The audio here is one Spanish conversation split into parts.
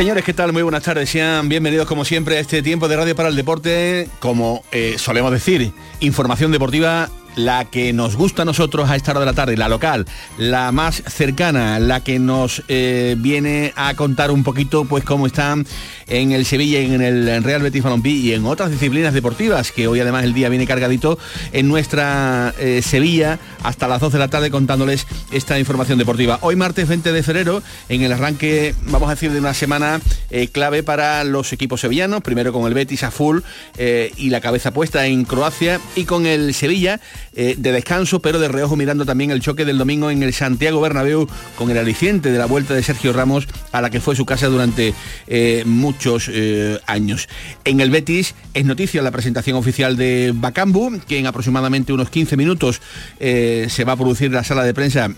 Señores, ¿qué tal? Muy buenas tardes. Sean bienvenidos como siempre a este tiempo de Radio para el Deporte. Como eh, solemos decir, información deportiva la que nos gusta a nosotros a esta hora de la tarde, la local, la más cercana, la que nos eh, viene a contar un poquito pues cómo están en el Sevilla, en el Real Betis Balompié y en otras disciplinas deportivas, que hoy además el día viene cargadito en nuestra eh, Sevilla hasta las 12 de la tarde contándoles esta información deportiva. Hoy martes 20 de febrero, en el arranque, vamos a decir, de una semana eh, clave para los equipos sevillanos, primero con el Betis a full y la cabeza puesta en Croacia y con el Sevilla eh, de descanso, pero de reojo mirando también el choque del domingo en el Santiago Bernabéu con el aliciente de la vuelta de Sergio Ramos a la que fue su casa durante eh, muchos eh, años. En el Betis es noticia la presentación oficial de Bacambu, que en aproximadamente unos 15 minutos se va a producir la sala de prensa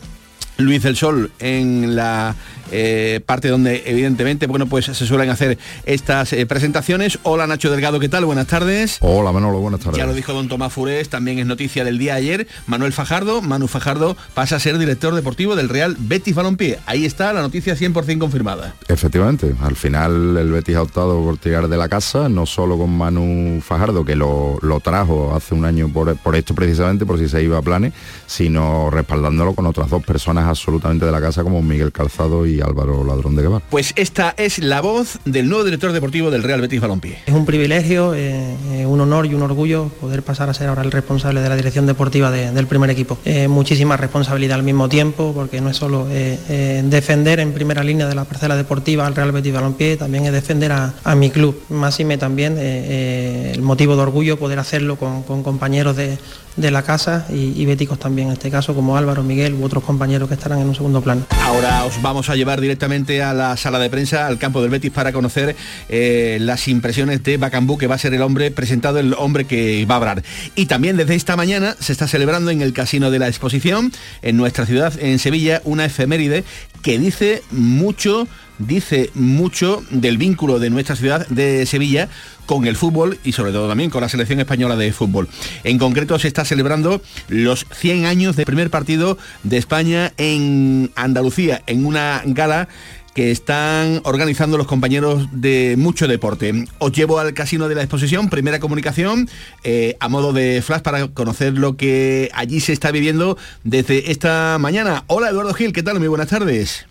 Luis del Sol en la eh, parte donde evidentemente bueno pues se suelen hacer estas eh, presentaciones. Hola Nacho Delgado, ¿qué tal? Buenas tardes. Hola Manolo, buenas tardes. Ya lo dijo don Tomás Furés, también es noticia del día ayer. Manuel Fajardo, Manu Fajardo pasa a ser director deportivo del Real Betis Balompié. Ahí está la noticia 100% confirmada. Efectivamente, al final el Betis ha optado por tirar de la casa, no solo con Manu Fajardo, que lo, trajo hace un año por, por esto precisamente, por si se iba a planes, sino respaldándolo con otras dos personas absolutamente de la casa como Miguel Calzado y Álvaro Ladrón de Guevara. Pues esta es la voz del nuevo director deportivo del Real Betis Balompié. Es un privilegio, eh, eh, un honor y un orgullo poder pasar a ser ahora el responsable de la dirección deportiva del primer equipo. Eh, muchísima responsabilidad al mismo tiempo, porque no es solo defender en primera línea de la parcela deportiva al Real Betis Balompié, también es defender a, mi club. Más y me también el motivo de orgullo poder hacerlo con, compañeros de, la casa y, y béticos también, en este caso como Álvaro, Miguel u otros compañeros que estarán en un segundo plano. Ahora os vamos a llevar directamente a la sala de prensa, al campo del Betis, para conocer eh, las impresiones de Bacambú, que va a ser el hombre presentado, el hombre que va a hablar. Y también desde esta mañana se está celebrando en el Casino de la Exposición, en nuestra ciudad, en Sevilla, una efeméride que dice mucho dice mucho del vínculo de nuestra ciudad de Sevilla con el fútbol y sobre todo también con la selección española de fútbol. En concreto se está celebrando los 100 años del primer partido de España en Andalucía, en una gala que están organizando los compañeros de mucho deporte. Os llevo al casino de la exposición, primera comunicación, eh, a modo de flash para conocer lo que allí se está viviendo desde esta mañana. Hola Eduardo Gil, ¿qué tal? Muy buenas tardes.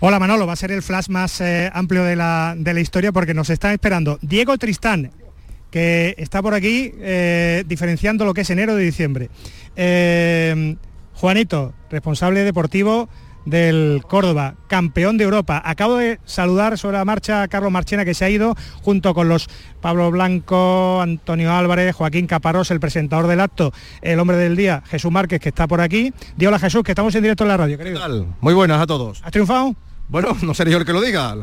Hola Manolo, va a ser el flash más eh, amplio de la, historia porque nos está esperando Diego Tristán, que está por aquí eh, diferenciando lo que es enero de diciembre. Juanito, responsable deportivo del Córdoba, campeón de Europa. Acabo de saludar sobre la marcha a Carlos Marchena que se ha ido junto con los Pablo Blanco, Antonio Álvarez, Joaquín Caparós, el presentador del acto, el hombre del día, Jesús Márquez que está por aquí. Di hola Jesús, que estamos en directo en la radio, querido. Muy buenas a todos. ¿Has triunfado? Bueno, no seré yo el que lo diga.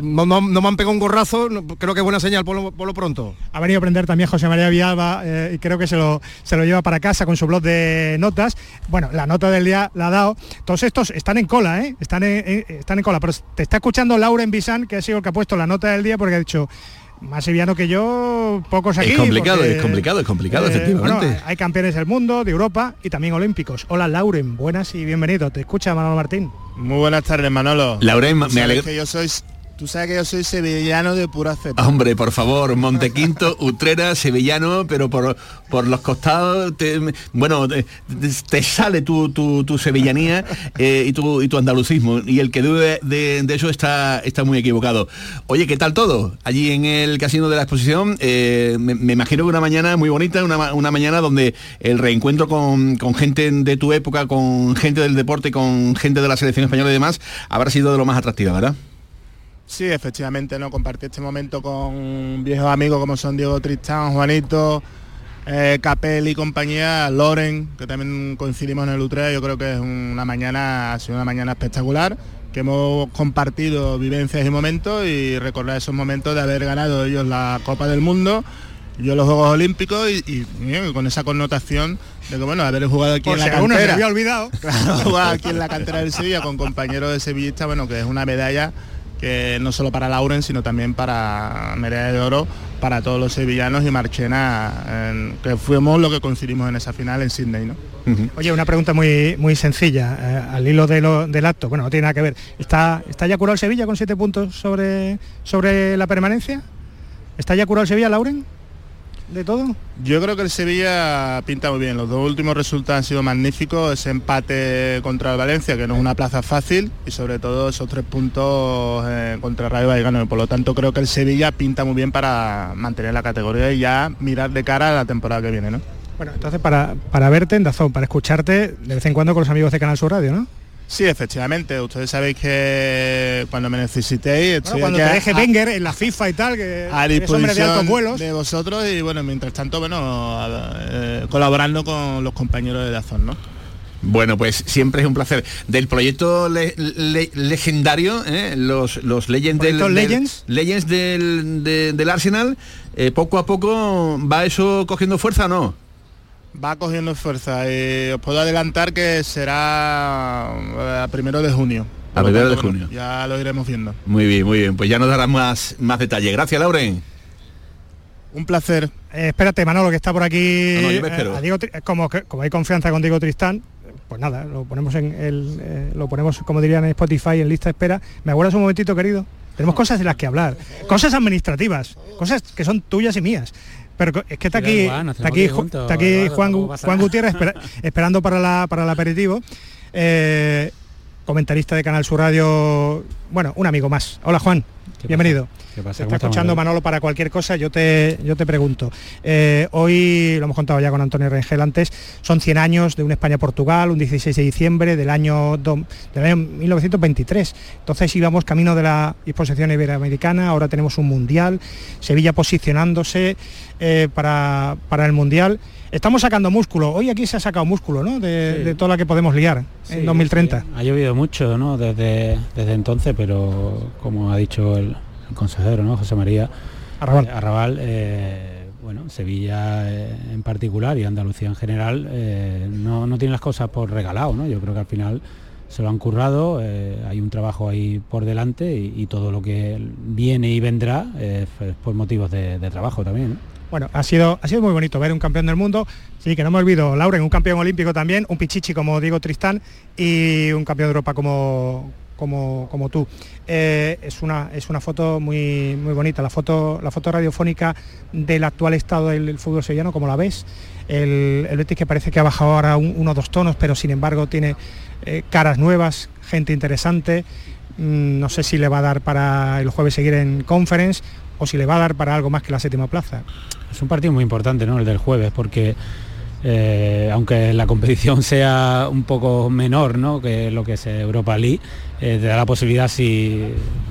No, me han pegado un gorrazo, creo que es buena señal por lo, pronto. Ha venido a aprender también José María Villalba eh, y creo que se lo, se lo lleva para casa con su blog de notas. Bueno, la nota del día la ha dado. Todos estos están en cola, ¿eh? Están en, están en cola. Pero te está escuchando Lauren Bisan, que ha sido el que ha puesto la nota del día porque ha dicho más seviano que yo, pocos aquí. Es complicado, es complicado, es complicado, eh, efectivamente. hay campeones del mundo, de Europa y también olímpicos. Hola Lauren, buenas y bienvenido. Te escucha Manolo Martín. Muy buenas tardes, Manolo. Lauren, me alegro. Que yo soy Tú sabes que yo soy sevillano de pura cepa. Hombre, por favor, Montequinto, Utrera, sevillano, pero por, por los costados, bueno, te, sale tu, tu, sevillanía eh, y, tu, y tu andalucismo. Y el que dude de, eso está, está muy equivocado. Oye, ¿qué tal todo? Allí en el casino de la exposición, eh, me, imagino que una mañana muy bonita, una, una mañana donde el reencuentro con, con gente de tu época, con gente del deporte, con gente de la selección española y demás, habrá sido de lo más atractiva, ¿verdad? Sí, efectivamente, ¿no? Compartí este momento con viejos amigos como son Diego Tristán, Juanito, eh, Capel y compañía, Loren, que también coincidimos en el U3, yo creo que es una mañana, ha sido una mañana espectacular, que hemos compartido vivencias y momentos y recordar esos momentos de haber ganado ellos la Copa del Mundo, yo los Juegos Olímpicos y, con esa connotación de que bueno, haber jugado aquí en la cantera. se había olvidado. Claro, aquí en la cantera del Sevilla con compañeros de sevillista, bueno, que es una medalla que no solo para Lauren, sino también para medalla de oro para todos los sevillanos y Marchena, en- que fuimos lo que coincidimos en esa final en Sydney, ¿no? Oye, una pregunta muy, muy sencilla, eh, al hilo de lo- del acto, bueno, no tiene nada que ver. ¿Está, ¿Está ya curado el Sevilla con siete puntos sobre, sobre la permanencia? ¿Está ya curado el Sevilla, Lauren? ¿De todo? Yo creo que el Sevilla pinta muy bien. Los dos últimos resultados han sido magníficos. Ese empate contra el Valencia, que no es una plaza fácil, y sobre todo esos tres puntos eh, contra Rayo Vallecano. Por lo tanto creo que el Sevilla pinta muy bien para mantener la categoría y ya mirar de cara a la temporada que viene, ¿no? Bueno, entonces para, para verte en Dazón, para escucharte de vez en cuando con los amigos de Canal Sur Radio, ¿no? Sí, efectivamente. Ustedes sabéis que cuando me necesitéis, Bueno, estoy cuando aquí te a- deje a- Wenger en la FIFA y tal, que a de disposición vuelos. de vosotros y bueno, mientras tanto, bueno, a- eh, colaborando con los compañeros de Dazón, ¿no? Bueno, pues siempre es un placer. Del proyecto le- le- legendario, ¿eh? los, los Legends del, ¿Proyecto del- Legends? Legends del, de- del Arsenal, eh, poco a poco va eso cogiendo fuerza o no? Va cogiendo fuerza y os puedo adelantar que será eh, a primero de junio. A primero de junio. Ya lo iremos viendo. Muy bien, muy bien. Pues ya nos darás más, más detalle. Gracias, Lauren. Un placer. Eh, espérate, Manolo, que está por aquí. No, no, yo me eh, espero. Diego como, hay confianza con Diego Tristán, pues nada, lo ponemos en el, eh, lo ponemos, como dirían en Spotify, en lista de espera. ¿Me aguardas un momentito, querido? Tenemos cosas de las que hablar, cosas administrativas, cosas que son tuyas y mías. Pero es que está aquí, igual, está aquí, juntos, está aquí Juan, Juan. Gutiérrez espera- esperando para, la, para el aperitivo. Eh, comentarista de Canal Sur Radio, bueno, un amigo más. Hola Juan, ¿Qué bienvenido. pasa? ¿Qué pasa? Te ¿Cómo está escuchando? Manolo para cualquier cosa, yo te, yo te pregunto. Eh, hoy, lo hemos contado ya con Antonio Rengel antes, son 100 años de un España-Portugal, un 16 de diciembre del año, do- del año 1923. Entonces íbamos camino de la disposición iberoamericana, ahora tenemos un Mundial, Sevilla posicionándose eh, para, para el Mundial. Estamos sacando músculo, hoy aquí se ha sacado músculo, ¿no? De, Sí. de toda la que podemos liar Sí, en 2030. sí. Ha llovido mucho, ¿no? Desde, desde entonces, pero como ha dicho el, el consejero, ¿no? José María Arrabal. eh, Arrabal, eh, bueno, Sevilla eh, en particular y Andalucía en general eh, no, no tiene las cosas por regalado, ¿no? Yo creo que al final se lo han currado, eh, hay un trabajo ahí por delante y, y todo lo que viene y vendrá eh, es por motivos de, de trabajo también. ¿no? Bueno, ha sido, ha sido muy bonito ver un campeón del mundo. Sí, que no me olvido, Lauren, un campeón olímpico también, un pichichi como Diego Tristán y un campeón de Europa como, como, como tú. Eh, es, una, es una foto muy, muy bonita, la foto, la foto radiofónica del actual estado del, fútbol sevillano, como la ves. El, el Betis que parece que ha bajado ahora un- uno o dos tonos, pero sin embargo tiene eh, caras nuevas, gente interesante. Mm, no sé si le va a dar para el jueves seguir en conference o si le va a dar para algo más que la séptima plaza. Es un partido muy importante, ¿no? El del jueves, porque eh, aunque la competición sea un poco menor, ¿no? Que lo que es Europa League, eh, te da la posibilidad si,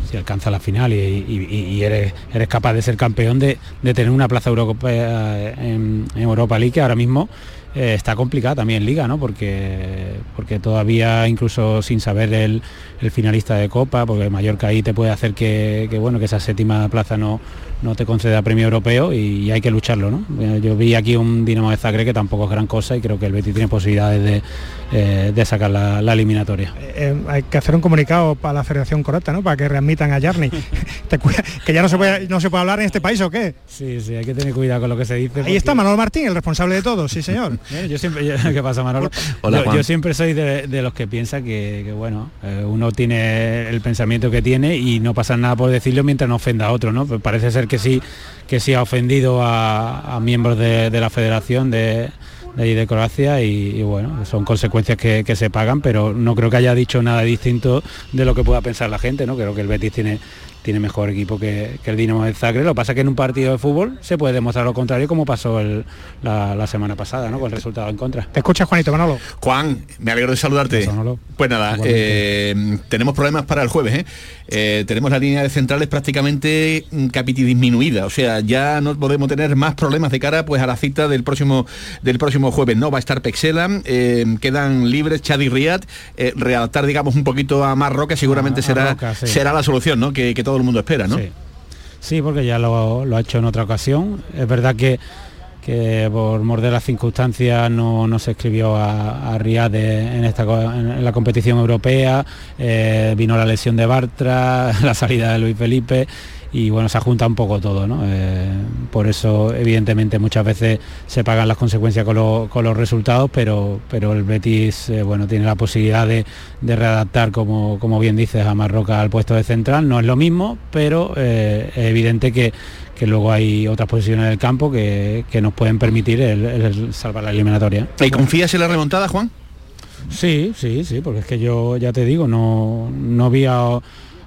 si alcanza la final y, eres, eres capaz de ser campeón de, de tener una plaza europea en, en Europa League que ahora mismo eh, está complicada también Liga, ¿no? Porque, porque todavía incluso sin saber el, el finalista de Copa, porque Mallorca ahí te puede hacer que, que, bueno que esa séptima plaza no, no te conceda premio europeo y, hay que lucharlo, ¿no? Eh, Yo vi aquí un Dinamo de Zagreb que tampoco es gran cosa y creo que el Betis tiene posibilidades de, eh, de sacar la, la eliminatoria. Eh, hay que hacer un comunicado para la Federación Corota, ¿no? Para que readmitan a Yarni. Que ya no se puede no se puede hablar en este país o qué. Sí, sí, hay que tener cuidado con lo que se dice. Ahí está Manuel Martín, el responsable de todo, sí señor. Yo siempre, yo- ¿qué pasa Manolo? Hola, yo, yo siempre soy de, de los que piensa que, que, bueno, eh, uno tiene el pensamiento que tiene y no pasa nada por decirlo mientras no ofenda a otro, ¿no? Pues parece ser que sí, que sí ha ofendido a, a miembros de, de la federación de, de de Croacia y, y, bueno, son consecuencias que, que se pagan, pero no creo que haya dicho nada distinto de lo que pueda pensar la gente, ¿no? Creo que el Betis tiene tiene mejor equipo que, que el Dinamo de Zagreb. Lo que pasa es que en un partido de fútbol se puede demostrar lo contrario como pasó el- la, la semana pasada, ¿no? Con el resultado en contra. Te escuchas, Juanito Manolo. Juan, me alegro de saludarte. Manolo. Pues nada, eh, tenemos problemas para el jueves. ¿eh? Eh, tenemos la línea de centrales prácticamente mm, capiti disminuida. O sea, ya no podemos tener más problemas de cara pues a la cita del próximo del próximo jueves. No va a estar Pexela, eh, quedan libres Chad y Riyad. Eh, readaptar, digamos, un poquito a Marroca seguramente A- a será, Roca, sí. será la solución, ¿no? Que, que todo el mundo espera, ¿no? Sí. Sí, porque ya lo, ha hecho en otra ocasión. Es verdad que, que por morder las circunstancias no, no se escribió a, a en, esta, en la competición europea, eh, vino la lesión de Bartra, la salida de Luis Felipe y bueno, se junta un poco todo, ¿no? Eh, por eso, evidentemente, muchas veces se pagan las consecuencias con, los resultados, pero, pero el Betis, eh, bueno, tiene la posibilidad de, readaptar, como, como bien dices, a Marroca al puesto de central. No es lo mismo, pero eh, es evidente que, luego hay otras posiciones del campo que, nos pueden permitir el, salvar la eliminatoria. ¿Y confías en la remontada, Juan? Sí, sí, sí, porque es que yo ya te digo, no, no vi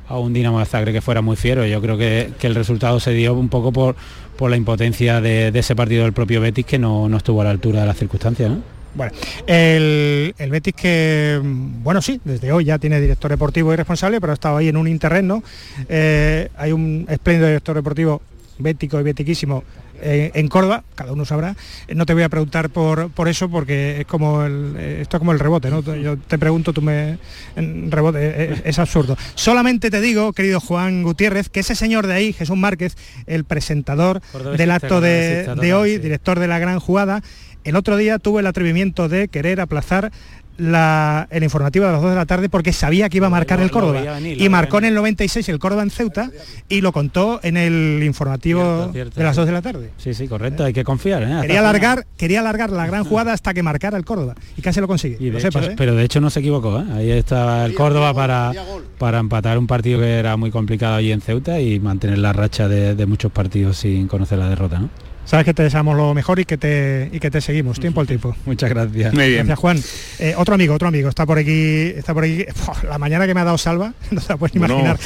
a un Dinamo de Zagreb que fuera muy fiero. Yo creo que, el resultado se dio un poco por, por la impotencia de, ese partido del propio Betis que no, estuvo a la altura de las circunstancias. Bueno, el, Betis que, bueno, sí, desde hoy ya tiene director deportivo y responsable, pero ha estado ahí en un interreno. Eh, hay un espléndido director deportivo bético y betiquísimo eh, en Córdoba, cada uno sabrá. No te voy a preguntar por, por eso porque es como el, eh, esto es como el rebote, ¿no? Yo te pregunto, tú me rebote, eh, es, absurdo. Solamente te digo, querido Juan Gutiérrez, que ese señor de ahí, Jesús Márquez, el presentador del acto de, de hoy, director de la gran jugada, el otro día tuvo el atrevimiento de querer aplazar la, el informativo de las 2 de la tarde porque sabía que iba a marcar el Córdoba. y marcó en el 96 el Córdoba en Ceuta y lo contó en el informativo de las 2 de la tarde. Sí, sí, correcto, hay que confiar. ¿eh? Quería alargar, quería alargar la gran jugada hasta que marcara el Córdoba y casi lo consigue. ¿eh? Pero de hecho no se equivocó, ¿eh? ahí estaba el Córdoba para, para empatar un partido que era muy complicado allí en Ceuta y mantener la racha de, de muchos partidos sin conocer la derrota. ¿no? Sabes que te deseamos lo mejor y que te, y que te seguimos, tiempo al tiempo. Muchas gracias. Muy bien. Gracias, Juan. Eh, otro amigo, otro amigo, está por aquí, está por aquí. la mañana que me ha dado Salva, no se la puedes imaginar.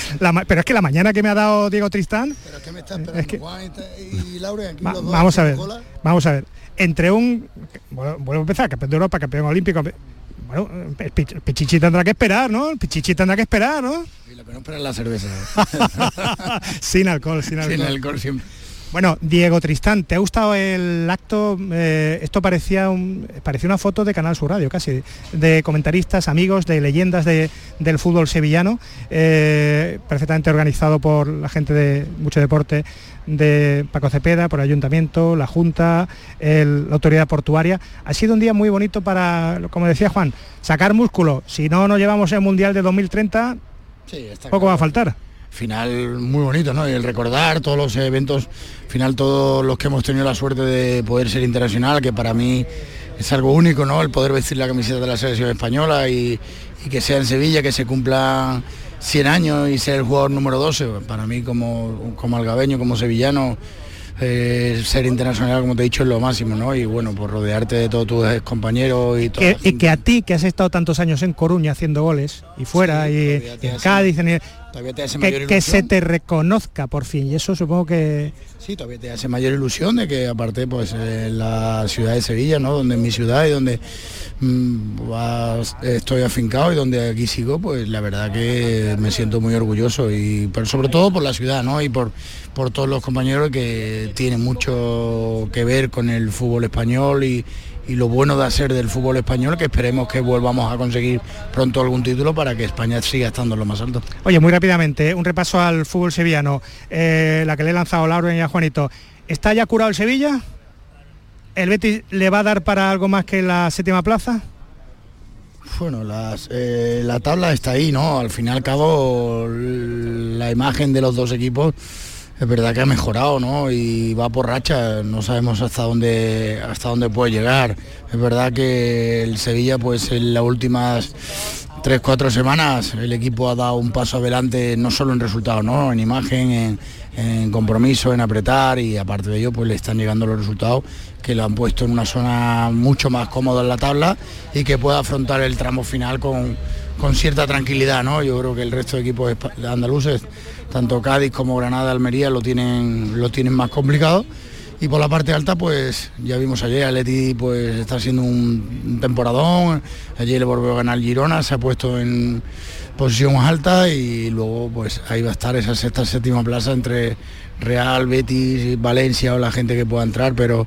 pero es que la mañana que me ha dado Diego Tristán. Pero que me está esperando Juan y, Laura, aquí los dos Vamos a ver, vamos a ver. Entre un. Bueno, vuelvo a empezar, campeón de Europa, campeón olímpico. Bueno, el Pichichi tendrá que esperar, ¿no? El Pichichi tendrá que esperar, ¿no? Y lo que no espera es la cerveza. sin alcohol, sin alcohol. Sin alcohol siempre. Bueno, Diego Tristán, ¿te ha gustado el acto? Eh, esto parecía, un, parecía una foto de Canal Sur Radio, casi, de comentaristas, amigos, de leyendas del fútbol sevillano, eh, perfectamente organizado por la gente de mucho deporte de Paco Cepeda, por el Ayuntamiento, la Junta, la Autoridad Portuaria. Ha sido un día muy bonito para, como decía Juan, sacar músculo. Si no nos llevamos el Mundial de 2030, poco va a faltar final muy bonito, ¿no? Y el recordar todos los eventos, final todos los que hemos tenido la suerte de poder ser internacional, que para mí es algo único, ¿no? El poder vestir la camiseta de la selección española y, que sea en Sevilla, que se cumpla 100 años y ser el jugador número 12, para mí como, como algabeño, como sevillano, eh, ser internacional, como te he dicho, es lo máximo, ¿no? Y bueno, por rodearte de todos tus compañeros y todo. y que a ti, que has estado tantos años en Coruña haciendo goles, y fuera, y, en Cádiz, que, se te reconozca por fin, y eso supongo que... Sí, todavía te hace mayor ilusión de que aparte, pues, en la ciudad de Sevilla, ¿no? Donde es mi ciudad y donde mm, estoy afincado y donde aquí sigo, pues la verdad que me siento muy orgulloso, y pero sobre todo por la ciudad, ¿no? Y por por todos los compañeros que tienen mucho que ver con el fútbol español y, lo bueno de hacer del fútbol español, que esperemos que volvamos a conseguir pronto algún título para que España siga estando en lo más alto. Oye, muy rápidamente, un repaso al fútbol sevillano, eh, la que le he lanzado a Laura y a Juanito. ¿Está ya curado el Sevilla? ¿El Betis le va a dar para algo más que la séptima plaza? Bueno, eh, la tabla está ahí, ¿no? Al fin y al cabo, la imagen de los dos equipos es verdad que ha mejorado, ¿no? Y va por racha, no sabemos hasta dónde hasta dónde puede llegar. Es verdad que el Sevilla, pues en las últimas tres, cuatro semanas, el equipo ha dado un paso adelante, no solo en resultados, ¿no? En imagen, en, compromiso, en apretar y aparte de ello, pues le están llegando los resultados que lo han puesto en una zona mucho más cómoda en la tabla y que pueda afrontar el tramo final con, con cierta tranquilidad, ¿no? Yo creo que el resto de equipos andaluces tanto Cádiz como Granada, Almería lo tienen, lo tienen más complicado. Y por la parte alta, pues ya vimos ayer, Atleti pues está haciendo un, temporadón, ayer le volvió a ganar Girona, se ha puesto en posición más alta y luego pues ahí va a estar esa sexta, séptima plaza entre Real, Betis, Valencia o la gente que pueda entrar, pero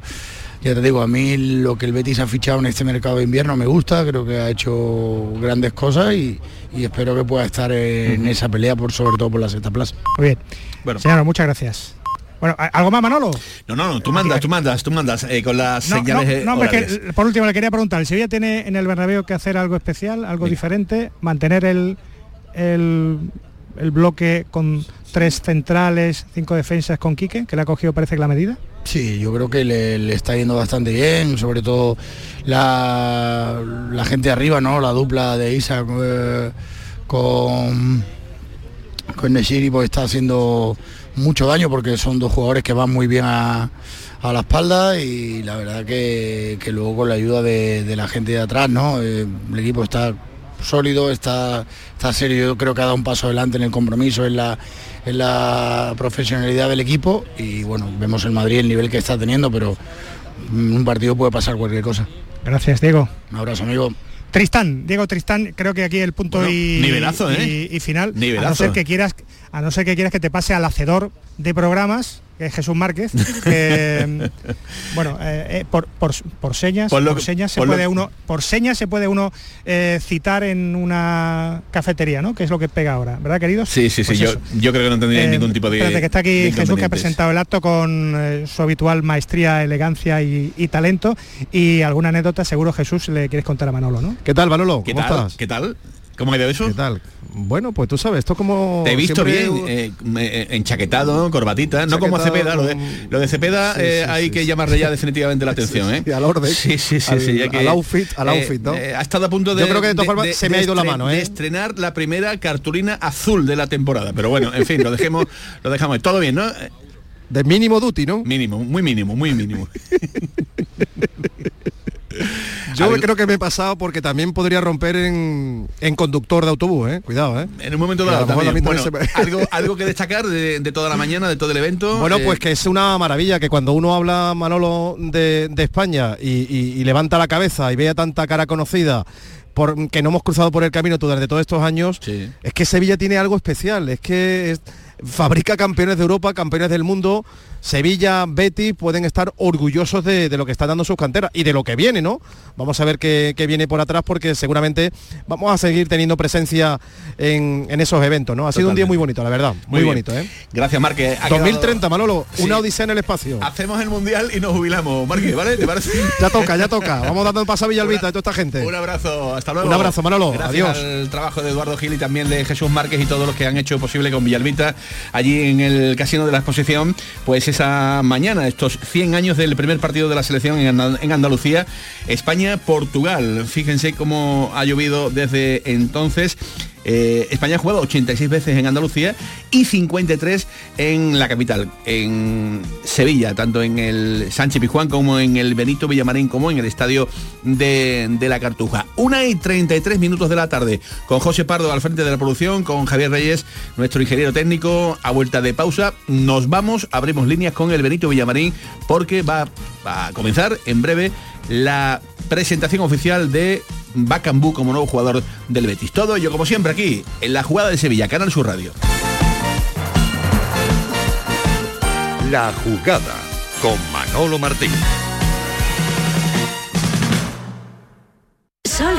ya te digo, a mí lo que el Betis ha fichado en este mercado de invierno me gusta, creo que ha hecho grandes cosas y, espero que pueda estar en esa pelea, por sobre todo por la sexta plaza. Muy bien. Bueno. Señora, muchas gracias. Bueno, ¿algo más, Manolo? No, no, no, tú mandas, tú mandas, tú mandas eh, con las señales. No, no que, por último le quería preguntar, ¿el Sevilla tiene en el Bernabéu que hacer algo especial, algo diferente, mantener el, el, el bloque con tres centrales, cinco defensas con Quique, que le ha cogido parece que la medida? Sí, yo creo que le, está yendo bastante bien, sobre todo la, gente arriba, ¿no? La dupla de Isa eh, con, con Neshiri pues está haciendo mucho daño porque son dos jugadores que van muy bien a, la espalda y la verdad que, luego con la ayuda de, la gente de atrás, ¿no? Eh, el equipo está sólido, está, está serio, yo creo que ha dado un paso adelante en el compromiso, en la, en la profesionalidad del equipo y bueno, vemos el Madrid el nivel que está teniendo, pero en un partido puede pasar cualquier cosa. Gracias, Diego. Un abrazo, amigo. Tristán, Diego Tristán, creo que aquí el punto y, nivelazo, ¿eh? y, final. A no ser que quieras, a no ser que quieras que te pase al hacedor de programas que es Jesús Márquez, que bueno, eh, eh, por, por, señas, por, señas se puede uno, por señas se puede uno eh, citar en una cafetería, ¿no? Que es lo que pega ahora, ¿verdad, queridos? Sí, sí, sí, pues yo, creo que no tendría ningún tipo de. Espérate, que está aquí Jesús que ha presentado el acto con su habitual maestría, elegancia y, talento. Y alguna anécdota, seguro Jesús le quieres contar a Manolo, ¿no? ¿Qué tal, Manolo? ¿Qué tal? ¿Qué tal? ¿Cómo ha ido eso? ¿Qué tal? Bueno, pues tú sabes, esto como... Te he visto bien, eh, eh, enchaquetado, corbatita, no como a Cepeda, lo de, lo de Cepeda eh, hay que llamarle ya definitivamente la atención, ¿eh? al orden. Sí, sí, sí. Al, sí al outfit, al outfit, ¿no? ha estado a punto de... Yo creo que de todas formas se me ha ido la mano, ¿eh? De estrenar la primera cartulina azul de la temporada, pero bueno, en fin, lo dejemos, lo dejamos. Todo bien, ¿no? De mínimo duty, ¿no? Mínimo, muy mínimo, muy mínimo. Yo creo que me he pasado porque también podría romper en, conductor de autobús, ¿eh? Cuidado, ¿eh? En un momento dado también. algo, algo que destacar de, toda la mañana, de todo el evento. Bueno, pues que es una maravilla que cuando uno habla, Manolo, de, España y, levanta la cabeza y vea tanta cara conocida por, que no hemos cruzado por el camino durante todos estos años, es que Sevilla tiene algo especial, es que fabrica campeones de Europa, campeones del mundo, Sevilla, Betty pueden estar orgullosos de, lo que están dando sus canteras y de lo que viene, ¿no? Vamos a ver qué, viene por atrás porque seguramente vamos a seguir teniendo presencia en, esos eventos, ¿no? Ha sido un día muy bonito, la verdad. Muy, bonito, ¿eh? Gracias, Marque. 2030, Manolo, una odisea en el espacio. Hacemos el mundial y nos jubilamos, Marque, ¿vale? ¿Te parece? ya toca, ya toca. Vamos dando el paso a Villalbita de toda esta gente. Un abrazo, hasta luego. Un abrazo, Manolo. Adiós. El trabajo de Eduardo Gil y también de Jesús Márquez y todos los que han hecho posible con Villalbita allí en el casino de la exposición, pues esa mañana estos 100 años del primer partido de la selección en Andalucía, España-Portugal. Fíjense cómo ha llovido desde entonces eh, España ha jugado 86 veces en Andalucía y 53 en la capital, en Sevilla, tanto en el Sánchez Pijuán como en el Benito Villamarín, como en el estadio de, la Cartuja. Una y 33 minutos de la tarde, con José Pardo al frente de la producción, con Javier Reyes, nuestro ingeniero técnico, a vuelta de pausa. Nos vamos, abrimos líneas con el Benito Villamarín, porque va a comenzar en breve la presentación oficial de Bacambú como nuevo jugador del Betis. Todo ello, como siempre, aquí, en la jugada de Sevilla, Canal Sur Radio. La jugada con Manolo Martín.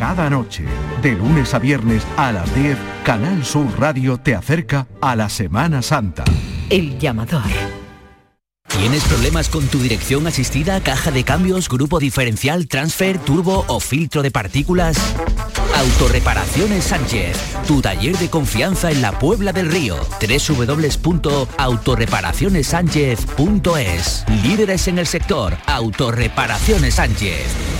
Cada noche, de lunes a viernes a las 10, Canal Sur Radio te acerca a la Semana Santa. El llamador. ¿Tienes problemas con tu dirección asistida, caja de cambios, grupo diferencial, transfer, turbo o filtro de partículas? Autorreparaciones Sánchez, tu taller de confianza en la Puebla del Río. www.autorreparacionessánchez.es Líderes en el sector, Autorreparaciones Sánchez.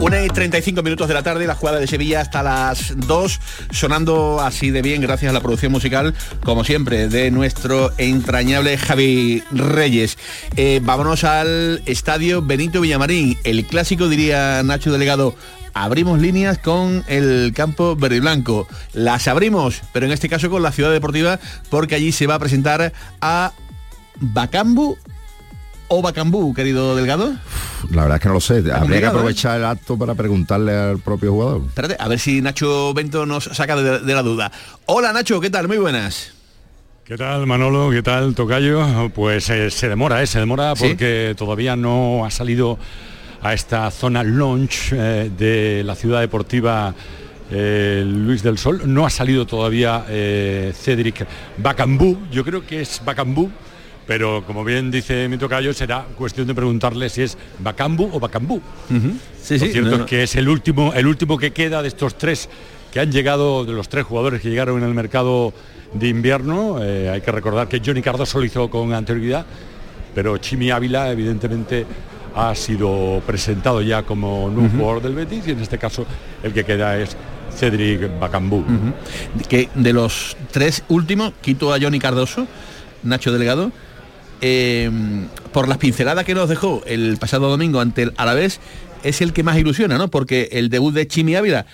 Una y 35 minutos de la tarde, la jugada de Sevilla hasta las 2, sonando así de bien gracias a la producción musical, como siempre, de nuestro entrañable Javi Reyes. Eh, vámonos al estadio Benito Villamarín, el clásico, diría Nacho Delegado, abrimos líneas con el campo verde y blanco. Las abrimos, pero en este caso con la ciudad deportiva, porque allí se va a presentar a Bacambu o Bacambú, querido Delgado? La verdad es que no lo sé. Habría que ¿eh? aprovechar el acto para preguntarle al propio jugador. Espérate, a ver si Nacho Bento nos saca de, la duda. Hola Nacho, ¿qué tal? Muy buenas. ¿Qué tal Manolo? ¿Qué tal Tocayo? Pues eh, se demora, ¿eh? se demora porque todavía no ha salido a esta zona launch eh, de la ciudad deportiva Luis del Sol. No ha salido todavía Cedric Bacambú, yo creo que es Bacambú pero como bien dice mi tocayo, será cuestión de preguntarle si es Bacambu o Bacambú. sí, sí, Lo cierto es que es el último, el último que queda de estos tres que han llegado, de los tres jugadores que llegaron en el mercado de invierno. Eh, hay que recordar que Johnny Cardoso lo hizo con anterioridad, pero Chimi Ávila evidentemente ha sido presentado ya como nuevo jugador del Betis y en este caso el que queda es Cedric Bacambú. Que de los tres últimos, quito a Johnny Cardoso, Nacho Delgado, Em, por las pinceladas que nos dejó el pasado domingo ante el Alavés, es el que más ilusiona, ¿no? Porque el debut de Chimi Ávila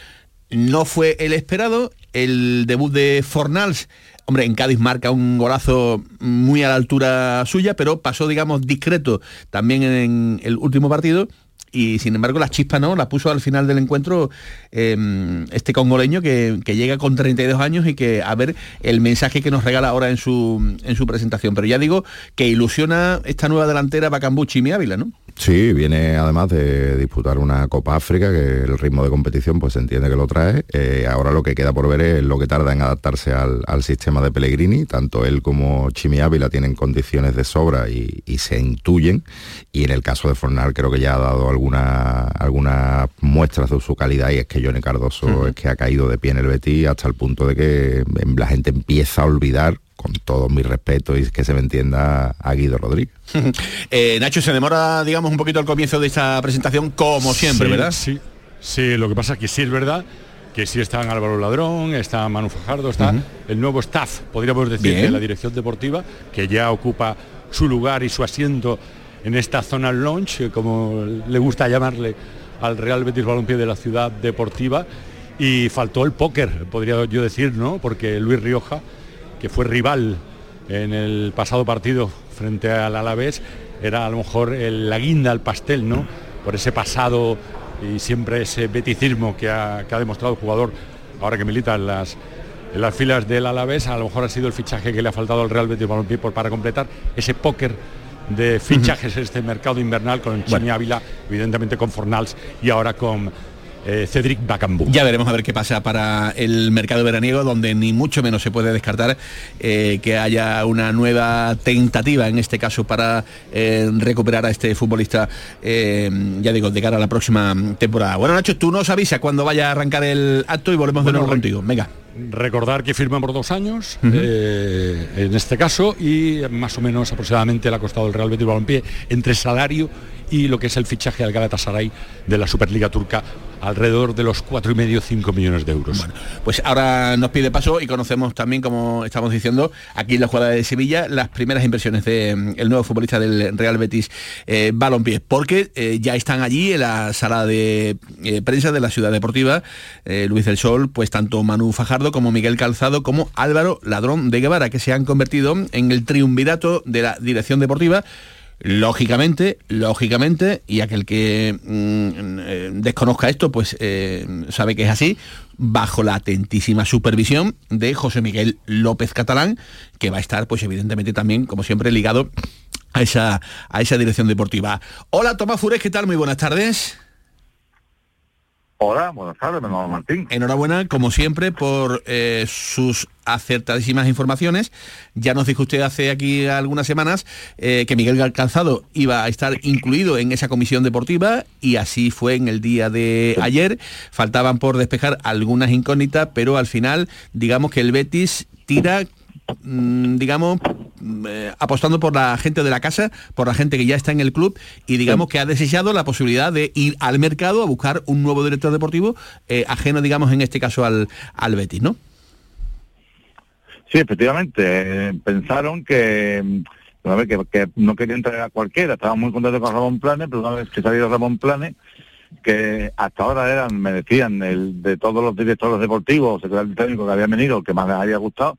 no fue el esperado, el debut de Fornals, hombre, en Cádiz marca un golazo muy a la altura suya, pero pasó, digamos, discreto también en el último partido y sin embargo la chispa no, la puso al final del encuentro em, este congoleño que, llega con 32 años y que a ver el mensaje que nos regala ahora en su, en su presentación. Pero ya digo que ilusiona esta nueva delantera Bacambuchi y Ávila, ¿no? Sí, viene además de disputar una Copa África, que el ritmo de competición pues se entiende que lo trae. Eh, ahora lo que queda por ver es lo que tarda en adaptarse al, sistema de Pellegrini. Tanto él como Chimi Ávila tienen condiciones de sobra y, se intuyen. Y en el caso de Fornal creo que ya ha dado algunas alguna muestras de su calidad y es que Johnny Cardoso es que ha caído de pie en el Betis hasta el punto de que la gente empieza a olvidar con todo mi respeto y que se me entienda a Guido Rodríguez. Eh, Nacho, se demora, digamos, un poquito al comienzo de esta presentación, como siempre, ¿verdad? Sí, sí, lo que pasa es que sí es verdad que sí están Álvaro Ladrón, está Manu Fajardo, está el nuevo staff, podríamos decir, de la dirección deportiva, que ya ocupa su lugar y su asiento en esta zona launch, como le gusta llamarle al Real Betis Balompié de la ciudad deportiva, y faltó el póker, podría yo decir, ¿no? Porque Luis Rioja que fue rival en el pasado partido frente al Alavés, era a lo mejor la guinda al pastel, ¿no? Por ese pasado y siempre ese beticismo que ha, demostrado el jugador ahora que milita en las, en las filas del Alavés, a lo mejor ha sido el fichaje que le ha faltado al Real Betis Balompié para completar ese póker de fichajes este mercado invernal con Chimi Ávila, evidentemente con Fornals y ahora con eh, Cedric Bacambú. Ya veremos a ver qué pasa para el mercado veraniego, donde ni mucho menos se puede descartar eh, que haya una nueva tentativa, en este caso, para eh, recuperar a este futbolista, ya digo, de cara a la próxima temporada. Bueno, Nacho, tú nos avisas cuando vaya a arrancar el acto y volvemos de nuevo contigo. Venga. Recordar que firma por dos años, en este caso, y más o menos aproximadamente le ha costado el Real Betis Balompié entre salario y lo que es el fichaje al Galatasaray de la Superliga Turca alrededor de los cuatro y medio 5 millones de euros. Bueno, pues ahora nos pide paso y conocemos también, como estamos diciendo, aquí en la jugada de Sevilla, las primeras inversiones del mm, nuevo futbolista del Real Betis eh, Balompié, porque eh, ya están allí en la sala de eh, prensa de la ciudad deportiva, eh, Luis del Sol, pues tanto Manu Fajardo como Miguel Calzado como Álvaro Ladrón de Guevara, que se han convertido en el triunvirato de la dirección deportiva Lógicamente, lógicamente, y aquel que mm, eh, desconozca esto, pues eh, sabe que es así, bajo la atentísima supervisión de José Miguel López Catalán, que va a estar, pues evidentemente también, como siempre, ligado a esa, a esa dirección deportiva. Hola Tomás Fures, ¿qué tal? Muy buenas tardes. Hola, buenas tardes, Manuel Martín. Enhorabuena, como siempre, por eh, sus acertadísimas informaciones. Ya nos dijo usted hace aquí algunas semanas eh, que Miguel Calzado iba a estar incluido en esa comisión deportiva y así fue en el día de ayer. Faltaban por despejar algunas incógnitas, pero al final, digamos que el Betis tira Mm, digamos, eh, apostando por la gente de la casa, por la gente que ya está en el club y digamos que ha desechado la posibilidad de ir al mercado a buscar un nuevo director deportivo eh, ajeno, digamos, en este caso al, al Betis, ¿no? Sí, efectivamente. pensaron que, mm, que, que, no querían traer a cualquiera. Estaban muy contentos con Ramón Planes, pero una vez que salió Ramón Planes, que hasta ahora eran, me decían, el, de todos los directores deportivos, secretarios técnicos que habían venido, que más les había gustado,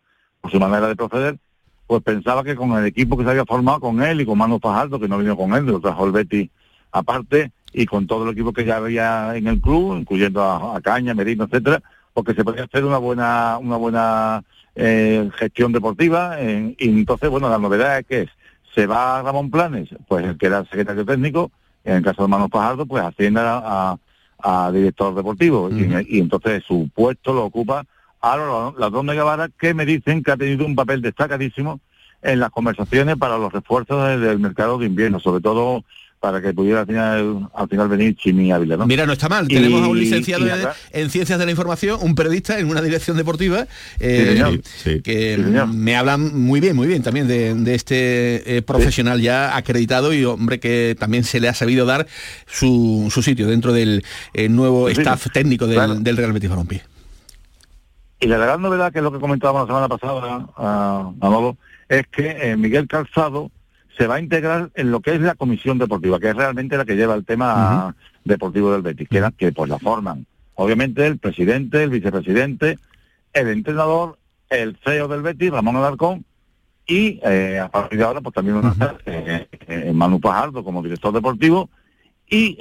su manera de proceder, pues pensaba que con el equipo que se había formado con él y con Manu Fajardo, que no vino con él, lo trajo el Betty aparte, y con todo el equipo que ya había en el club, incluyendo a, Caña, Merino, etcétera, porque se podía hacer una buena, una buena eh, gestión deportiva. y entonces, bueno, la novedad es que se va a Ramón Planes, pues el que era el secretario técnico, en el caso de Manu Fajardo, pues asciende a, a, director deportivo, y, y entonces su puesto lo ocupa Ahora las dos Guevara que me dicen que ha tenido un papel destacadísimo en las conversaciones para los refuerzos del mercado de invierno, sobre todo para que pudiera al final, al final venir Chimi Ávila. ¿no? Mira, no está mal. Tenemos a un licenciado en Ciencias de la Información, un periodista en una dirección deportiva, eh, que me hablan muy bien, muy bien también de, este eh, profesional ya acreditado y hombre que también se le ha sabido dar su, sitio dentro del eh, nuevo staff técnico del, del Real Betis Balompié. Y la gran novedad, que es lo que comentábamos la semana pasada, a, a es que eh, Miguel Calzado se va a integrar en lo que es la comisión deportiva, que es realmente la que lleva el tema deportivo del Betis, que, que pues la forman. Obviamente el presidente, el vicepresidente, el entrenador, el CEO del Betis, Ramón Alarcón, y eh, a partir de ahora pues también a estar eh, Manu Pajardo como director deportivo, y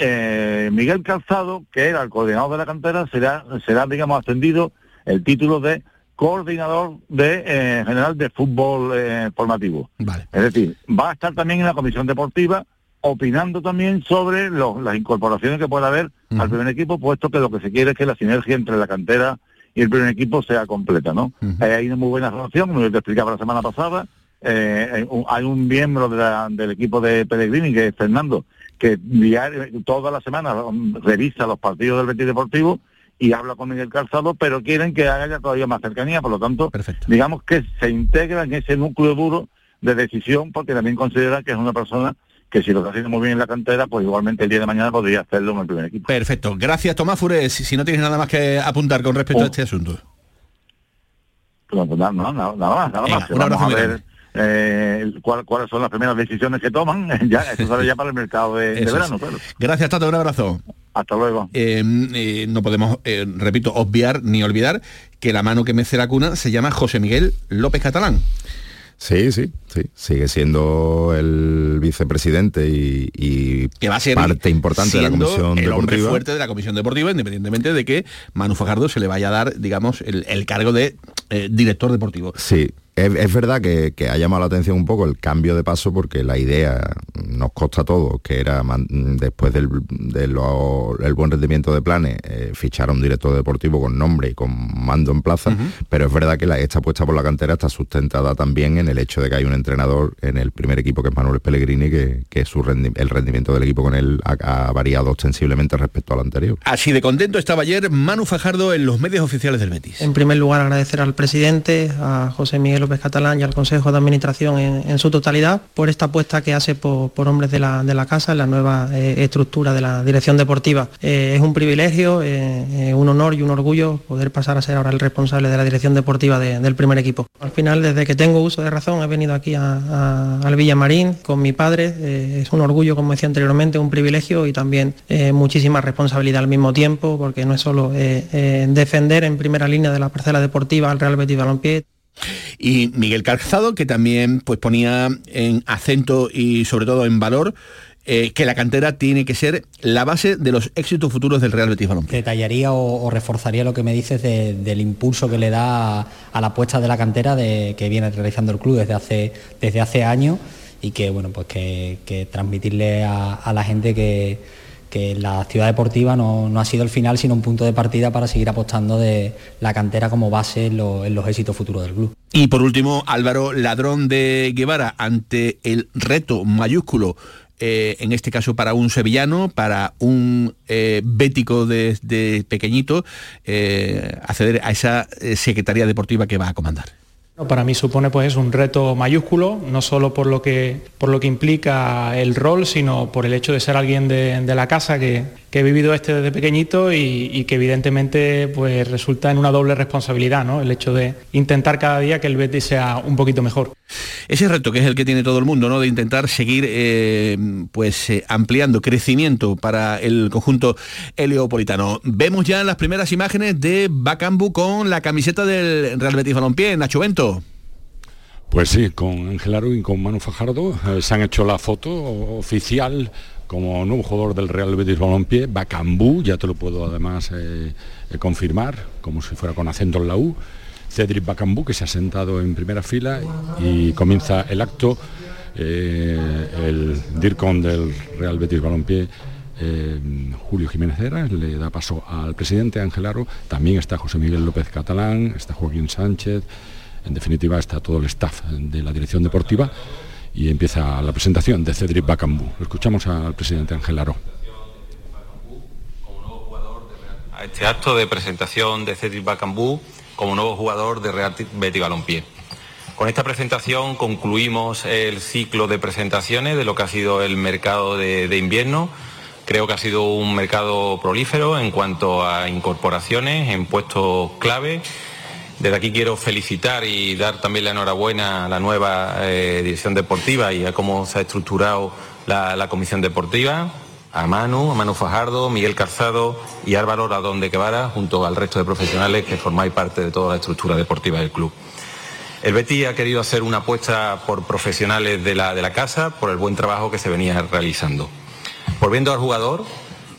Miguel Calzado, que era el coordinador de la cantera, será, será digamos, ascendido el título de coordinador de eh, general de fútbol eh, formativo. Es decir, va a estar también en la comisión deportiva opinando también sobre las incorporaciones que pueda haber al primer equipo, puesto que lo que se quiere es que la sinergia entre la cantera y el primer equipo sea completa, ¿no? hay una muy buena relación, como yo te explicaba la semana pasada, eh, hay un miembro del equipo de Pellegrini, que es Fernando, que diario, toda la semana revisa los partidos del Betis Deportivo y habla con Miguel Calzado, pero quieren que haya todavía más cercanía, por lo tanto, digamos que se integra en ese núcleo duro de decisión, porque también considera que es una persona que si lo está haciendo muy bien en la cantera, pues igualmente el día de mañana podría hacerlo en el primer equipo. Perfecto. Gracias, Tomás Fures. Si no tienes nada más que apuntar con respecto a oh. este asunto. Pues nada, nada, más, nada más. Un abrazo a ver eh, cuáles son las primeras decisiones que toman, ya, eso sale ya para el mercado de, verano. Gracias, Tato, un abrazo. Hasta luego. Eh, eh, no podemos, eh, repito, obviar ni olvidar que la mano que mece la cuna se llama José Miguel López Catalán. Sí, sí, sí. Sigue siendo el vicepresidente y, que va a ser parte importante de la comisión el hombre fuerte de la comisión deportiva, independientemente de que Manu Fajardo se le vaya a dar, digamos, el, el cargo de director deportivo. Sí, es, verdad que, ha llamado la atención un poco el cambio de paso porque la idea nos consta todo, que era después del, buen rendimiento de planes, eh, fichar a un director deportivo con nombre y con mando en plaza, pero es verdad que la, esta apuesta por la cantera está sustentada también en el hecho de que hay un entrenador en el primer equipo que es Manuel Pellegrini, que, el rendimiento del equipo con él ha, variado ostensiblemente respecto al anterior. Así de contento estaba ayer Manu Fajardo en los medios oficiales del Betis. En primer lugar agradecer al presidente, a José Miguel López Catalán y al Consejo de Administración en, su totalidad por esta apuesta que hace por, hombres de la, casa en la nueva eh, estructura de la dirección deportiva. Eh, es un privilegio, eh, un honor y un orgullo poder pasar a ser ahora el responsable de la dirección deportiva del primer equipo. Al final, desde que tengo uso de razón, he venido aquí al Villamarín con mi padre. es un orgullo, como decía anteriormente, un privilegio y también muchísima responsabilidad al mismo tiempo, porque no es solo defender en primera línea de la parcela deportiva al Real Betis Balompié, y Miguel Calzado, que también pues, ponía en acento y sobre todo en valor eh, que la cantera tiene que ser la base de los éxitos futuros del Real Betis Balompié. Detallaría o, reforzaría lo que me dices del impulso que le da a, la apuesta de la cantera de, que viene realizando el club desde hace, desde hace años y que bueno pues que, transmitirle a, la gente que, que la ciudad deportiva no, ha sido el final, sino un punto de partida para seguir apostando de la cantera como base en, los éxitos futuros del club. Y por último, Álvaro Ladrón de Guevara, ante el reto mayúsculo eh, en este caso para un sevillano, para un eh, bético de, pequeñito, eh, acceder a esa Secretaría Deportiva que va a comandar. Para mí supone pues un reto mayúsculo, no solo por lo que, por lo que implica el rol, sino por el hecho de ser alguien de, la casa que, he vivido este desde pequeñito y, que evidentemente pues resulta en una doble responsabilidad, ¿no? El hecho de intentar cada día que el Betis sea un poquito mejor. Ese reto que es el que tiene todo el mundo, ¿no? De intentar seguir eh, pues eh, ampliando crecimiento para el conjunto heliopolitano. Vemos ya las primeras imágenes de Bacambu con la camiseta del Real Betis Balompié, Nacho Bento. Pues sí, con Ángel y con Manu Fajardo eh, se han hecho la foto oficial como nuevo jugador del Real Betis Balompié, Bacambú, ya te lo puedo además eh, eh, confirmar, como si fuera con acento en la U, Cedric Bacambú, que se ha sentado en primera fila y comienza el acto, el DIRCON del Real Betis Balompié, Julio Jiménez Heras, le da paso al presidente Ángel Aro, también está José Miguel López Catalán, está Joaquín Sánchez, en definitiva está todo el staff de la dirección deportiva y empieza la presentación de Cedric Bacambú. Escuchamos al presidente Ángel Aro. A este acto de presentación de Cedric Bacambú como nuevo jugador de Real Betis Balompié. Con esta presentación concluimos el ciclo de presentaciones de lo que ha sido el mercado de, de invierno. Creo que ha sido un mercado prolífero en cuanto a incorporaciones en puestos clave desde aquí quiero felicitar y dar también la enhorabuena a la nueva eh, dirección deportiva y a cómo se ha estructurado la, comisión deportiva, a Manu, a Manu Fajardo, Miguel Calzado y Álvaro Radón de Quevara, junto al resto de profesionales que formáis parte de toda la estructura deportiva del club. El Betty ha querido hacer una apuesta por profesionales de la, de la casa, por el buen trabajo que se venía realizando. Volviendo al jugador,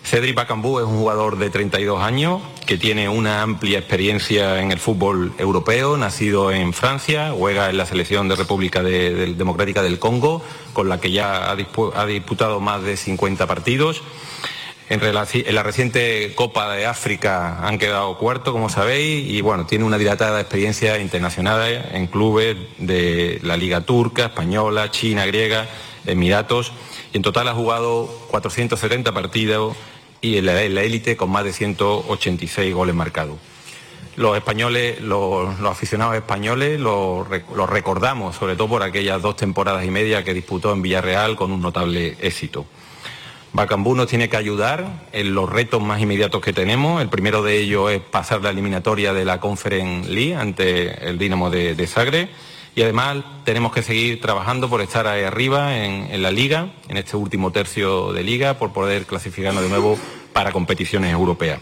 Cedric Bacambú es un jugador de 32 años que tiene una amplia experiencia en el fútbol europeo, nacido en Francia, juega en la selección de República Democrática del Congo, con la que ya ha, disputado más de 50 partidos. En, la reciente Copa de África han quedado cuarto, como sabéis, y bueno, tiene una dilatada experiencia internacional en clubes de la Liga Turca, Española, China, Griega, Emiratos. Y en total ha jugado 470 partidos y en la élite con más de 186 goles marcados. Los españoles, los, aficionados españoles, los, recordamos, sobre todo por aquellas dos temporadas y media que disputó en Villarreal con un notable éxito. Bacambú nos tiene que ayudar en los retos más inmediatos que tenemos. El primero de ellos es pasar la eliminatoria de la Conference League ante el Dinamo de, de Zagreb y además tenemos que seguir trabajando por estar ahí arriba en, la liga, en este último tercio de liga, por poder clasificarnos de nuevo para competiciones europeas.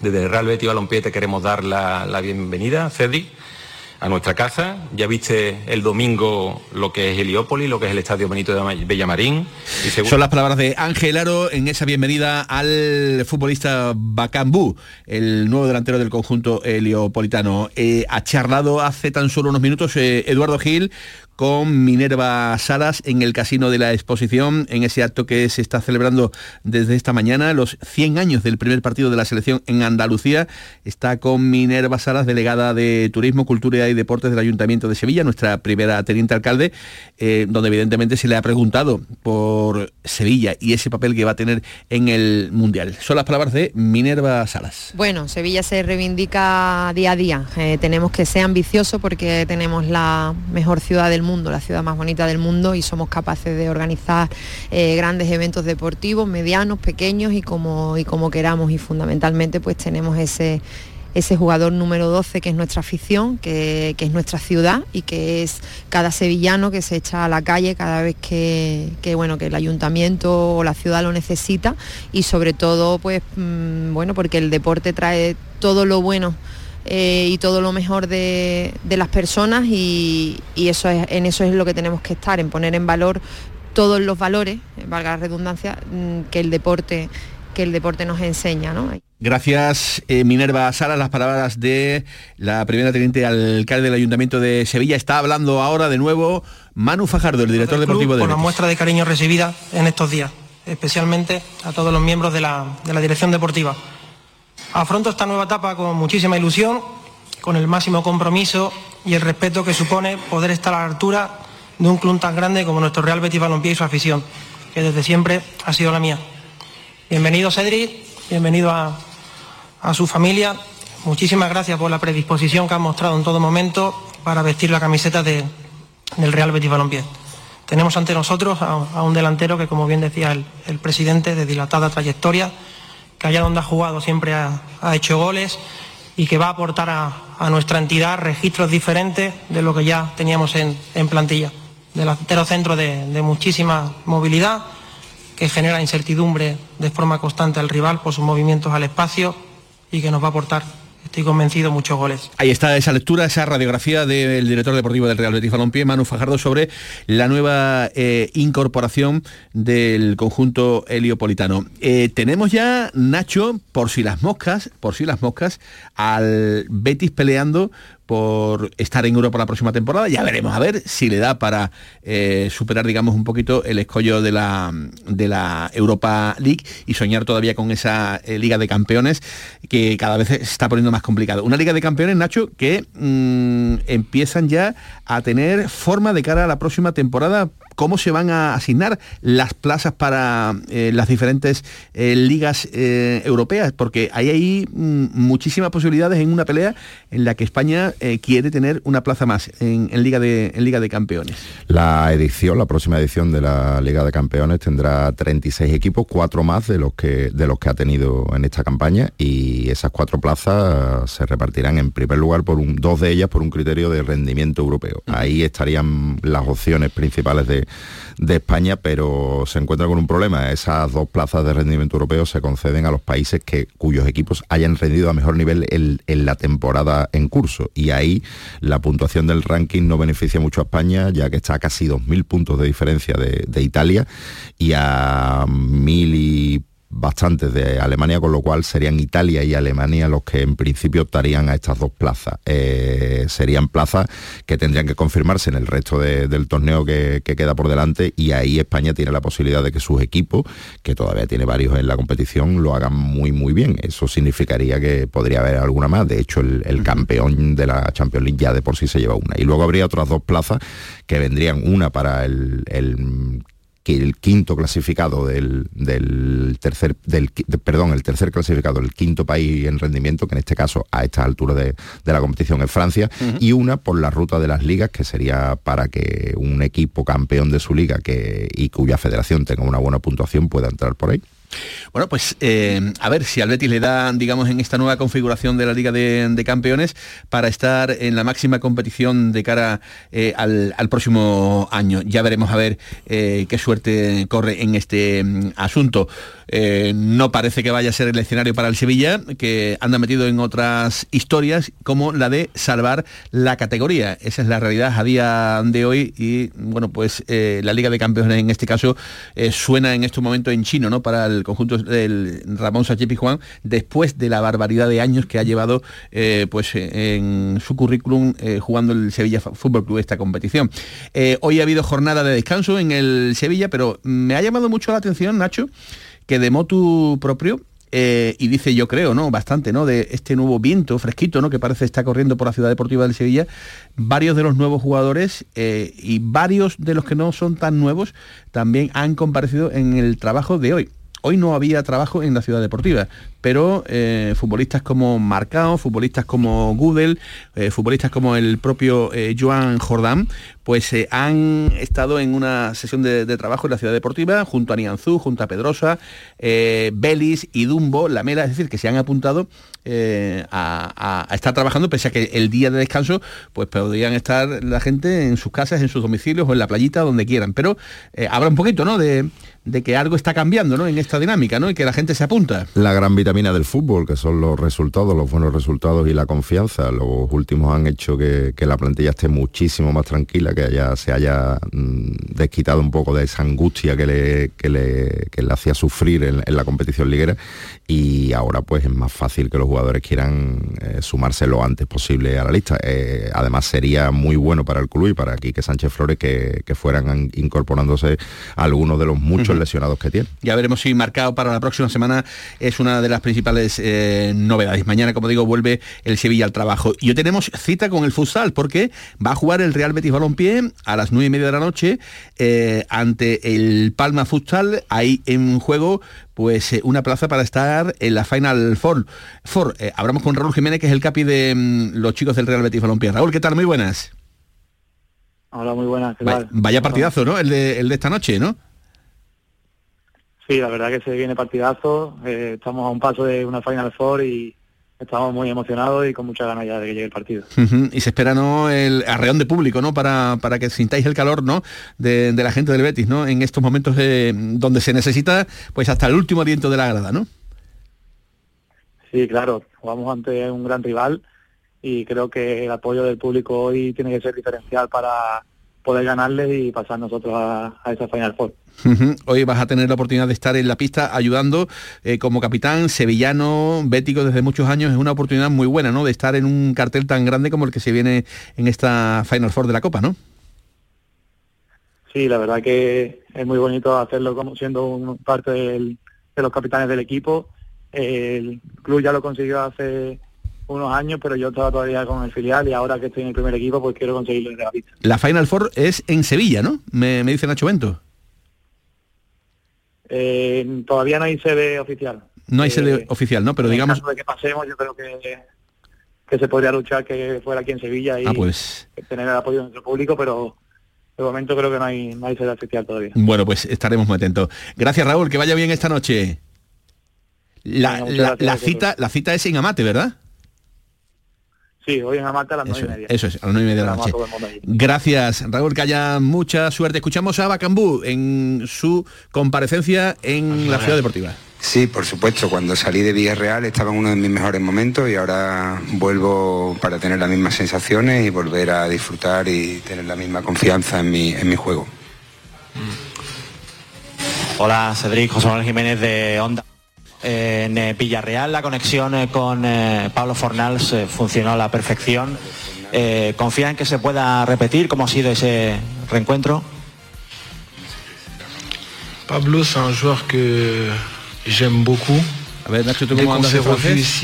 Desde Real Betis Balompié te queremos dar la, la bienvenida, Cedric a nuestra casa. Ya viste el domingo lo que es Heliópolis, lo que es el Estadio Benito de Bellamarín. Son las palabras de Ángel Aro en esa bienvenida al futbolista Bacambú, el nuevo delantero del conjunto heliopolitano. Eh, ha charlado hace tan solo unos minutos eh, Eduardo Gil con Minerva Salas en el Casino de la Exposición, en ese acto que se está celebrando desde esta mañana, los 100 años del primer partido de la selección en Andalucía. Está con Minerva Salas, delegada de Turismo, Cultura y Deportes del Ayuntamiento de Sevilla, nuestra primera teniente alcalde, eh, donde evidentemente se le ha preguntado por Sevilla y ese papel que va a tener en el Mundial. Son las palabras de Minerva Salas. Bueno, Sevilla se reivindica día a día. Eh, tenemos que ser ambiciosos porque tenemos la mejor ciudad del mundo, la ciudad más bonita del mundo y somos capaces de organizar eh, grandes eventos deportivos, medianos, pequeños y como, y como queramos. Y fundamentalmente pues tenemos ese ese jugador número 12 que es nuestra afición, que, es nuestra ciudad y que es cada sevillano que se echa a la calle cada vez que, bueno, que el ayuntamiento o la ciudad lo necesita. Y sobre todo pues mm, bueno porque el deporte trae todo lo bueno eh, y todo lo mejor de, las personas y, eso es, en eso es lo que tenemos que estar, en poner en valor todos los valores, valga la redundancia, mm, que el deporte que el deporte nos enseña. Gracias, eh, Minerva Sara. Las palabras de la primera teniente alcalde del Ayuntamiento de Sevilla. Está hablando ahora de nuevo Manu Fajardo, el director deportivo de Por la muestra de cariño recibida en estos días. especialmente a todos los miembros de la, de la dirección deportiva. Afronto esta nueva etapa con muchísima ilusión, con el máximo compromiso y el respeto que supone poder estar a la altura de un club tan grande como nuestro Real Betis Balompié y su afición, que desde siempre ha sido la mía. Bienvenido Cedric, bienvenido a, su familia. Muchísimas gracias por la predisposición que han mostrado en todo momento para vestir la camiseta de, del Real Betis Balompié. Tenemos ante nosotros a, a un delantero que, como bien decía el, el, presidente, de dilatada trayectoria, que allá donde ha jugado siempre ha, hecho goles y que va a aportar a, nuestra entidad registros diferentes de lo que ya teníamos en, plantilla. Delantero centro de muchísima movilidad, que genera incertidumbre de forma constante al rival por sus movimientos al espacio y que nos va a aportar estoy convencido, muchos goles. Ahí está esa lectura, esa radiografía del director deportivo del Real Betis Balompié, Manu Fajardo, sobre la nueva eh, incorporación del conjunto heliopolitano. Eh, tenemos ya, Nacho, por si las moscas, por si las moscas, al Betis peleando por estar en Europa la próxima temporada. Ya veremos a ver si le da para eh, superar, digamos, un poquito el escollo de la, de la Europa League y soñar todavía con esa eh, Liga de Campeones que cada vez se está poniendo más complicado. Una Liga de Campeones, Nacho, que mmm, empiezan ya a tener forma de cara a la próxima temporada cómo se van a asignar las plazas para eh, las diferentes eh, ligas eh, europeas, porque hay ahí mm, muchísimas posibilidades en una pelea en la que España quiere tener una plaza más en, en, Liga de, en Liga de Campeones. La edición, la próxima edición de la Liga de Campeones tendrá 36 equipos, cuatro más de los que, de los que ha tenido en esta campaña y esas cuatro plazas se repartirán en primer lugar por un, dos de ellas por un criterio de rendimiento europeo. Ahí estarían las opciones principales de, de España, pero se encuentra con un problema. Esas dos plazas de rendimiento europeo se conceden a los países que, cuyos equipos hayan rendido a mejor nivel en, en, la temporada en curso. Y ahí la puntuación del ranking no beneficia mucho a España, ya que está a casi 2.000 puntos de diferencia de, de Italia y a mil y bastantes de Alemania, con lo cual serían Italia y Alemania los que en principio optarían a estas dos plazas. Eh, serían plazas que tendrían que confirmarse en el resto de, del torneo que, que, queda por delante y ahí España tiene la posibilidad de que sus equipos, que todavía tiene varios en la competición, lo hagan muy muy bien. Eso significaría que podría haber alguna más. De hecho, el, el campeón de la Champions League ya de por sí se lleva una. Y luego habría otras dos plazas que vendrían una para el, el que el quinto clasificado del, del tercer, del, de, perdón, el tercer clasificado, el quinto país en rendimiento, que en este caso a esta altura de, de la competición es Francia, uh -huh. y una por la ruta de las ligas, que sería para que un equipo campeón de su liga que, y cuya federación tenga una buena puntuación pueda entrar por ahí. Bueno, pues eh, a ver si al Betis le da, digamos, en esta nueva configuración de la Liga de, Campeones para estar en la máxima competición de cara eh, al, al, próximo año. Ya veremos a ver eh, qué suerte corre en este mm, asunto. Eh, no parece que vaya a ser el escenario para el Sevilla, que anda metido en otras historias como la de salvar la categoría. Esa es la realidad a día de hoy y bueno, pues eh, la Liga de Campeones en este caso eh, suena en este momento en chino, ¿no? Para el conjunto del Ramón Sánchez Pizjuán, después de la barbaridad de años que ha llevado pues en su currículum jugando el Sevilla Fútbol Club esta competición. hoy ha habido jornada de descanso en el Sevilla, pero me ha llamado mucho la atención, Nacho, que de motu propio eh, y dice yo creo, ¿no? Bastante, ¿no? De este nuevo viento fresquito, ¿no? Que parece estar corriendo por la ciudad deportiva del Sevilla. Varios de los nuevos jugadores eh, y varios de los que no son tan nuevos también han comparecido en el trabajo de hoy. Hoy no había trabajo en la ciudad deportiva, pero eh, futbolistas como Marcao, futbolistas como Gudel, eh, futbolistas como el propio eh, Joan Jordán, pues han estado en una sesión de, trabajo en la ciudad deportiva junto a Nianzú, junto a Pedrosa, Belis y Dumbo, La Mela, es decir, que se han apuntado a, estar trabajando, pese a que el día de descanso pues podrían estar la gente en sus casas, en sus domicilios o en la playita, donde quieran. Pero habrá un poquito, ¿no? De, de que algo está cambiando ¿no? en esta dinámica ¿no? y que la gente se apunta. La gran vitamina del fútbol, que son los resultados, los buenos resultados y la confianza. Los últimos han hecho que, que la plantilla esté muchísimo más tranquila que ya se haya mm, desquitado un poco de esa angustia que le, que le, que le hacía sufrir en, la competición liguera y ahora pues es más fácil que los jugadores quieran eh, sumarse lo antes posible a la lista. Eh, además sería muy bueno para el club y para Quique Sánchez Flores que, fueran incorporándose algunos de los muchos lesionados que tiene. Ya veremos si marcado para la próxima semana es una de las principales eh, novedades. Mañana, como digo, vuelve el Sevilla al trabajo. Y hoy tenemos cita con el futsal porque va a jugar el Real Betis Balompié a las nueve y media de la noche ante el Palma Futsal. Ahí en juego pues eh, una plaza para estar en la Final Four. Four. Eh, hablamos con Raúl Jiménez, que es el capi de mm, los chicos del Real Betis Balompié. Raúl, ¿qué tal? Muy buenas. Hola, muy buenas. vaya, partidazo, ¿no? El de, el de esta noche, ¿no? Sí, la verdad que se viene partidazo. Eh, estamos a un paso de una Final Four y, estamos muy emocionados y con mucha ganas ya de que llegue el partido. Y se espera ¿no? el arreón de público, ¿no? Para, para que sintáis el calor, ¿no? De, la gente del Betis, ¿no? En estos momentos donde se necesita, pues hasta el último aliento de la grada, ¿no? Sí, claro. Jugamos ante un gran rival y creo que el apoyo del público hoy tiene que ser diferencial para poder ganarle y pasar nosotros a, a esa Final Four. Hoy vas a tener la oportunidad de estar en la pista ayudando eh, como capitán sevillano, bético desde muchos años. Es una oportunidad muy buena, ¿no? De estar en un cartel tan grande como el que se viene en esta Final Four de la Copa, ¿no? Sí, la verdad que es muy bonito hacerlo como siendo parte de los capitanes del equipo. El club ya lo consiguió hace unos años, pero yo estaba todavía con el filial y ahora que estoy en el primer equipo, pues quiero conseguirlo desde la pista. La Final Four es en Sevilla, ¿no? Me, me dice Nacho Bento. Eh, todavía no hay sede oficial. No hay sede eh, oficial, ¿no? Pero digamos... de que pasemos, yo creo que, que se podría luchar que fuera aquí en Sevilla y ah, pues... tener el apoyo de nuestro público, pero de momento creo que no hay, no hay sede oficial todavía. Bueno, pues estaremos muy atentos. Gracias, Raúl, que vaya bien esta noche. La, la cita, la cita es en Amate, ¿verdad? Sí, hoy en a las nueve y media. Eso es, a las nueve y media de la noche. Gracias, Raúl, que haya mucha suerte. Escuchamos a Bacambú en su comparecencia en la Ciudad Deportiva. Sí, por supuesto, cuando salí de Villarreal estaba en uno de mis mejores momentos y ahora vuelvo para tener las mismas sensaciones y volver a disfrutar y tener la misma confianza en mi, en mi juego. Hola, Cedric, José Manuel Jiménez de Onda en eh, Villarreal la conexión eh, con eh, Pablo Fornals funcionó a la perfección. ¿Confía en que se pueda repetir cómo ha sido ese reencuentro? Pablo es un jugador que j'aime beaucoup. A ver, Nacho, ¿tú cómo andas de francés?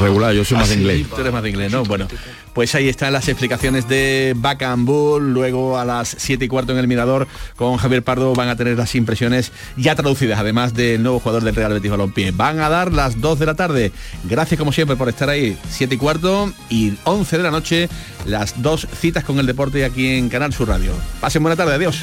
Regular, yo soy más de inglés. Tú eres más de inglés, ¿no? Bueno, pues ahí están las explicaciones de Bacambul. Luego a las 7 y cuarto en el Mirador con Javier Pardo van a tener las impresiones ya traducidas, además del nuevo jugador del Real Betis Balompié. Van a dar las 2 de la tarde. Gracias como siempre por estar ahí. 7 y cuarto y 11 de la noche, las dos citas con el deporte aquí en Canal Sur Radio. Pasen buena tarde, adiós.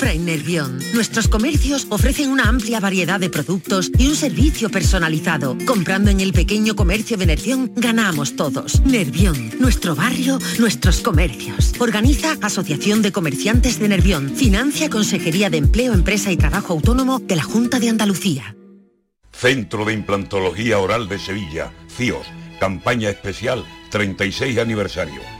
Nervión. Nuestros comercios ofrecen una amplia variedad de productos y un servicio personalizado. Comprando en el pequeño comercio de Nervión, ganamos todos. Nervión, nuestro barrio, nuestros comercios. Organiza Asociación de Comerciantes de Nervión. Financia Consejería de Empleo, Empresa y Trabajo Autónomo de la Junta de Andalucía. Centro de Implantología Oral de Sevilla, CIOS. Campaña especial 36 aniversario